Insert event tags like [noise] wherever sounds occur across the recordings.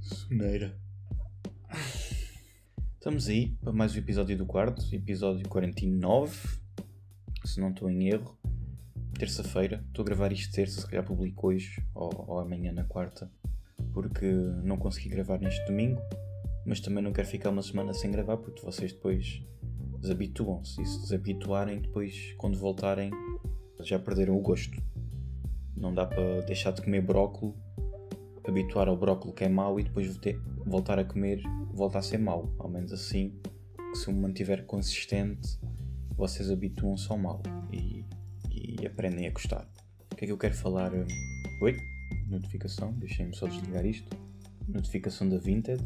Soneira. Estamos aí para mais um episódio do quarto, episódio 49, se não estou em erro. Terça-feira, estou a gravar isto terça, se calhar publico hoje ou, ou amanhã na quarta, porque não consegui gravar neste domingo, mas também não quero ficar uma semana sem gravar porque vocês depois desabituam-se e se desabituarem, depois quando voltarem já perderam o gosto. Não dá para deixar de comer brócolis, habituar ao brócolis que é mau e depois voltar a comer volta a ser mau. Ao menos assim, que se o mantiver consistente, vocês habituam-se ao mal e, e, aprendem a gostar. O que é que eu quero falar? Oi? Notificação, deixem-me só desligar isto. Notificação da Vinted.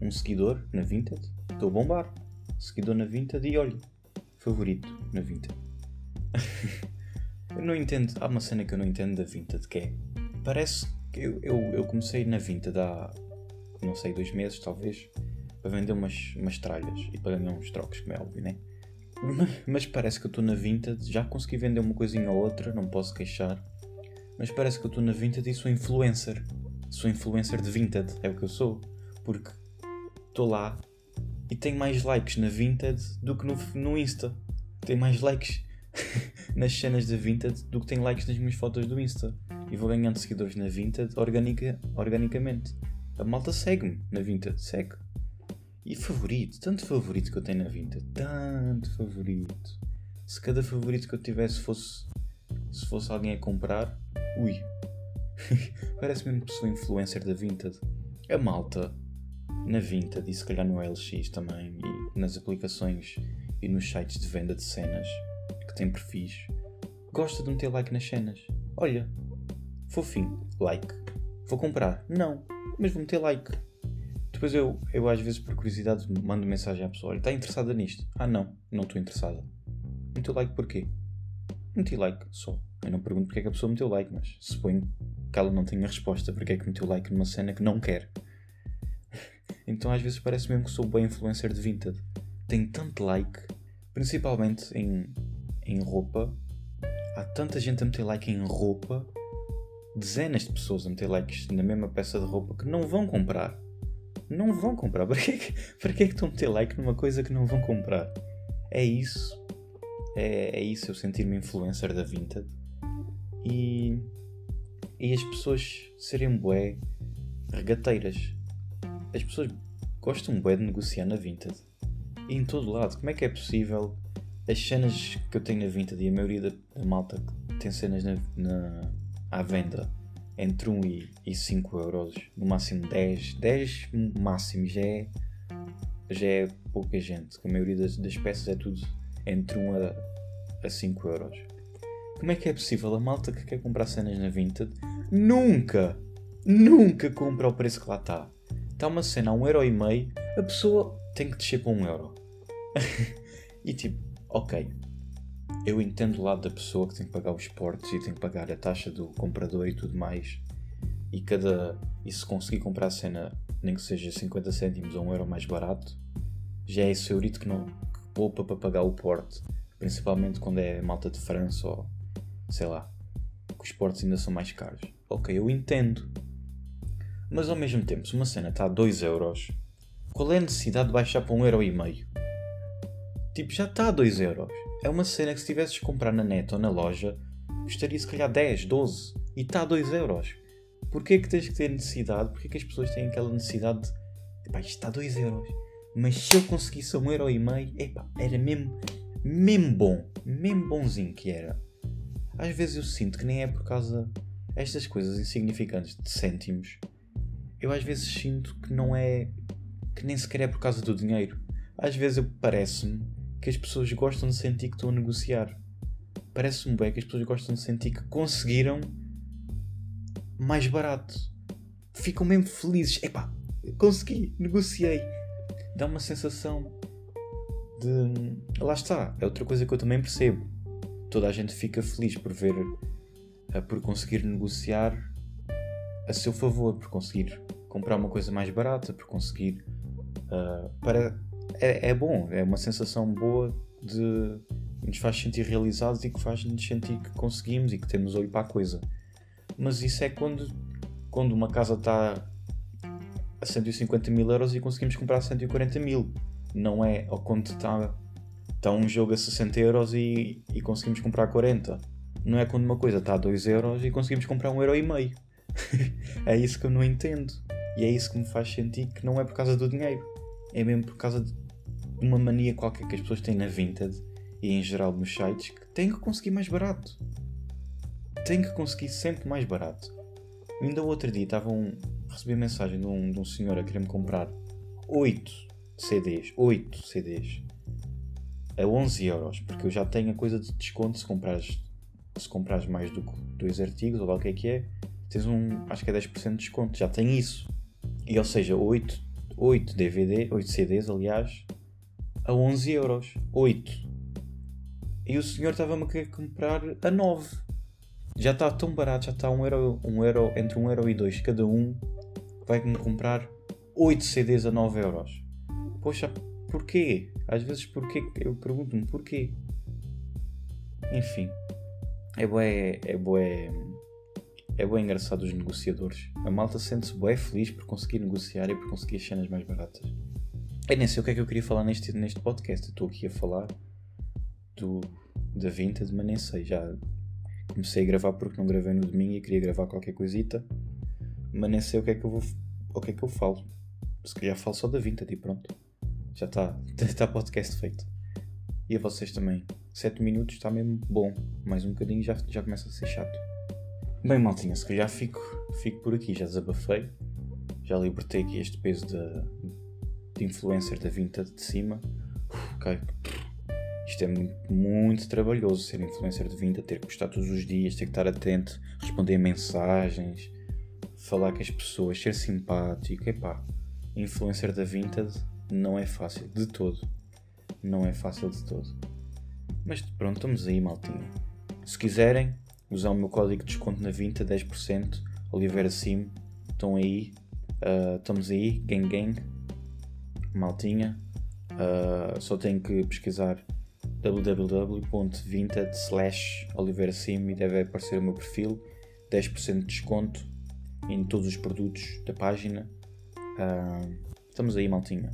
Um seguidor na Vinted. Estou a bombar. Seguidor na Vinted e olha, favorito na Vinted. [laughs] eu não entendo. Há uma cena que eu não entendo da Vinted que é. Parece eu, eu, eu comecei na Vinted há não sei, dois meses talvez, para vender umas, umas tralhas e para ganhar uns trocos, como é óbvio, né? Mas parece que eu estou na Vinted, já consegui vender uma coisinha ou outra, não posso queixar. Mas parece que eu estou na Vinted e sou influencer. Sou influencer de Vinted, é o que eu sou. Porque estou lá e tenho mais likes na Vinted do que no, no Insta. Tenho mais likes [laughs] nas cenas da Vinted do que tenho likes nas minhas fotos do Insta. E vou ganhando seguidores na Vinted organica, organicamente. A malta segue-me na Vinted, segue. E favorito, tanto favorito que eu tenho na Vinted, tanto favorito. Se cada favorito que eu tivesse fosse. Se fosse alguém a comprar, ui. [laughs] Parece mesmo que sou influencer da Vinted. A malta na Vinted e se calhar no LX também e nas aplicações e nos sites de venda de cenas que têm perfis gosta de meter like nas cenas. Olha, fofinho, like. Vou comprar? Não mas vou meter like. Depois eu, eu às vezes por curiosidade mando mensagem à pessoa: olha, está interessada nisto? Ah, não, não estou interessada. Meteu like porquê? Meti like só. Eu não pergunto porque é que a pessoa meteu like, mas suponho que ela não tenha resposta porque é que meteu like numa cena que não quer. [laughs] então às vezes parece mesmo que sou bem influencer de Vinted. Tenho tanto like, principalmente em, em roupa. Há tanta gente a meter like em roupa dezenas de pessoas a meter likes na mesma peça de roupa que não vão comprar. Não vão comprar. [laughs] Para que, para que é que estão a meter like numa coisa que não vão comprar? É isso. É, é isso, eu sentir-me influencer da Vinted. E, e as pessoas serem bué regateiras. As pessoas gostam bué de negociar na Vinted. E em todo lado. Como é que é possível as cenas que eu tenho na Vinted e a maioria da, da malta tem cenas na, na à venda entre 1 e, e 5 euros, no máximo 10, 10 máximo já é, já é pouca gente, a maioria das, das peças é tudo entre 1 a, a 5 euros. Como é que é possível a malta que quer comprar cenas na Vinted nunca, nunca compra ao preço que lá está? Está uma cena a 1,5€, a pessoa tem que descer para 1€. Euro. [laughs] e tipo, ok, eu entendo o lado da pessoa que tem que pagar os portos e tem que pagar a taxa do comprador e tudo mais. E cada. E se conseguir comprar a cena, nem que seja 50 cêntimos ou um euro mais barato, já é esse eurito que não que poupa para pagar o porte. Principalmente quando é malta de França ou sei lá, que os portos ainda são mais caros. Ok, eu entendo. Mas ao mesmo tempo, se uma cena está a 2 euros, qual é a necessidade de baixar para um euro e meio? Tipo, já está a 2 euros. É uma cena que se tivesses de comprar na net ou na loja, custaria se calhar 10, 12 e está a 2 euros. Porquê que tens que ter necessidade? Porquê que as pessoas têm aquela necessidade de epá, isto está a 2 euros, mas se eu conseguisse um euro e meio, epá, era mesmo, mesmo bom, mesmo bonzinho que era. Às vezes eu sinto que nem é por causa estas coisas insignificantes de cêntimos. Eu às vezes sinto que não é que nem sequer é por causa do dinheiro. Às vezes parece-me que as pessoas gostam de sentir que estão a negociar. Parece-me bem que as pessoas gostam de sentir que conseguiram mais barato. Ficam mesmo felizes. Epá, consegui, negociei. Dá uma sensação de. Lá está, é outra coisa que eu também percebo. Toda a gente fica feliz por ver, eh, por conseguir negociar a seu favor, por conseguir comprar uma coisa mais barata, por conseguir. Uh, para é, é bom, é uma sensação boa de nos faz sentir realizados e que faz-nos sentir que conseguimos e que temos olho para a coisa. Mas isso é quando quando uma casa está a 150 mil euros e conseguimos comprar a 140 mil. Não é ao quando está tá um jogo a 60 euros e, e conseguimos comprar 40. Não é quando uma coisa está a 2 euros e conseguimos comprar um euro e meio. [laughs] é isso que eu não entendo. E é isso que me faz sentir que não é por causa do dinheiro. É mesmo por causa de uma mania qualquer que as pessoas têm na Vinted e em geral nos sites que têm que conseguir mais barato. Têm que conseguir sempre mais barato. Ainda outro dia estavam um, recebi mensagem de um, de um senhor a querer-me comprar 8 CDs, 8 CDs a 11 euros, porque eu já tenho a coisa de desconto se comprares, se comprares mais do que dois artigos ou lá o que é que é, tens um, acho que é 10% de desconto, já tem isso. E ou seja, 8, 8 DVD, 8 CDs aliás, a 11 euros. 8. E o senhor estava-me a querer comprar a 9. Já está tão barato, já está um euro, um euro, entre 1 euro e 2 cada um. Vai-me comprar 8 CDs a 9 euros. Poxa, porquê? Às vezes porquê? Eu pergunto-me porquê. Enfim. É bué, é bué, é bué engraçado os negociadores. A malta sente-se bué feliz por conseguir negociar e por conseguir as cenas mais baratas. Eu nem sei o que é que eu queria falar neste, neste podcast. Estou aqui a falar do, da Vintage, mas nem sei. Já comecei a gravar porque não gravei no domingo e queria gravar qualquer coisita. Mas nem sei o que é que eu vou. O que é que eu falo. Se calhar falo só da Vintage e pronto. Já está. [laughs] Está podcast feito. E a vocês também. 7 minutos está mesmo bom. Mais um bocadinho já, já começa a ser chato. Bem, maltinha, se calhar fico, fico por aqui. Já desabafei. Já libertei aqui este peso de, de influencer da Vintage de cima. Okay. Isto é muito, muito, trabalhoso ser influencer de vinda, ter que postar todos os dias, ter que estar atento, responder mensagens, falar com as pessoas, ser simpático. Epá, influencer da Vinted não é fácil de todo. Não é fácil de todo. Mas pronto, estamos aí, maltinho. Se quiserem usar o meu código de desconto na Vinta, 10%, Oliveira Sim, estão aí. Uh, estamos aí, gang gang, maltinha. Uh, só tenho que pesquisar www.vinted e deve aparecer o meu perfil. 10% de desconto em todos os produtos da página. Uh, estamos aí maltinha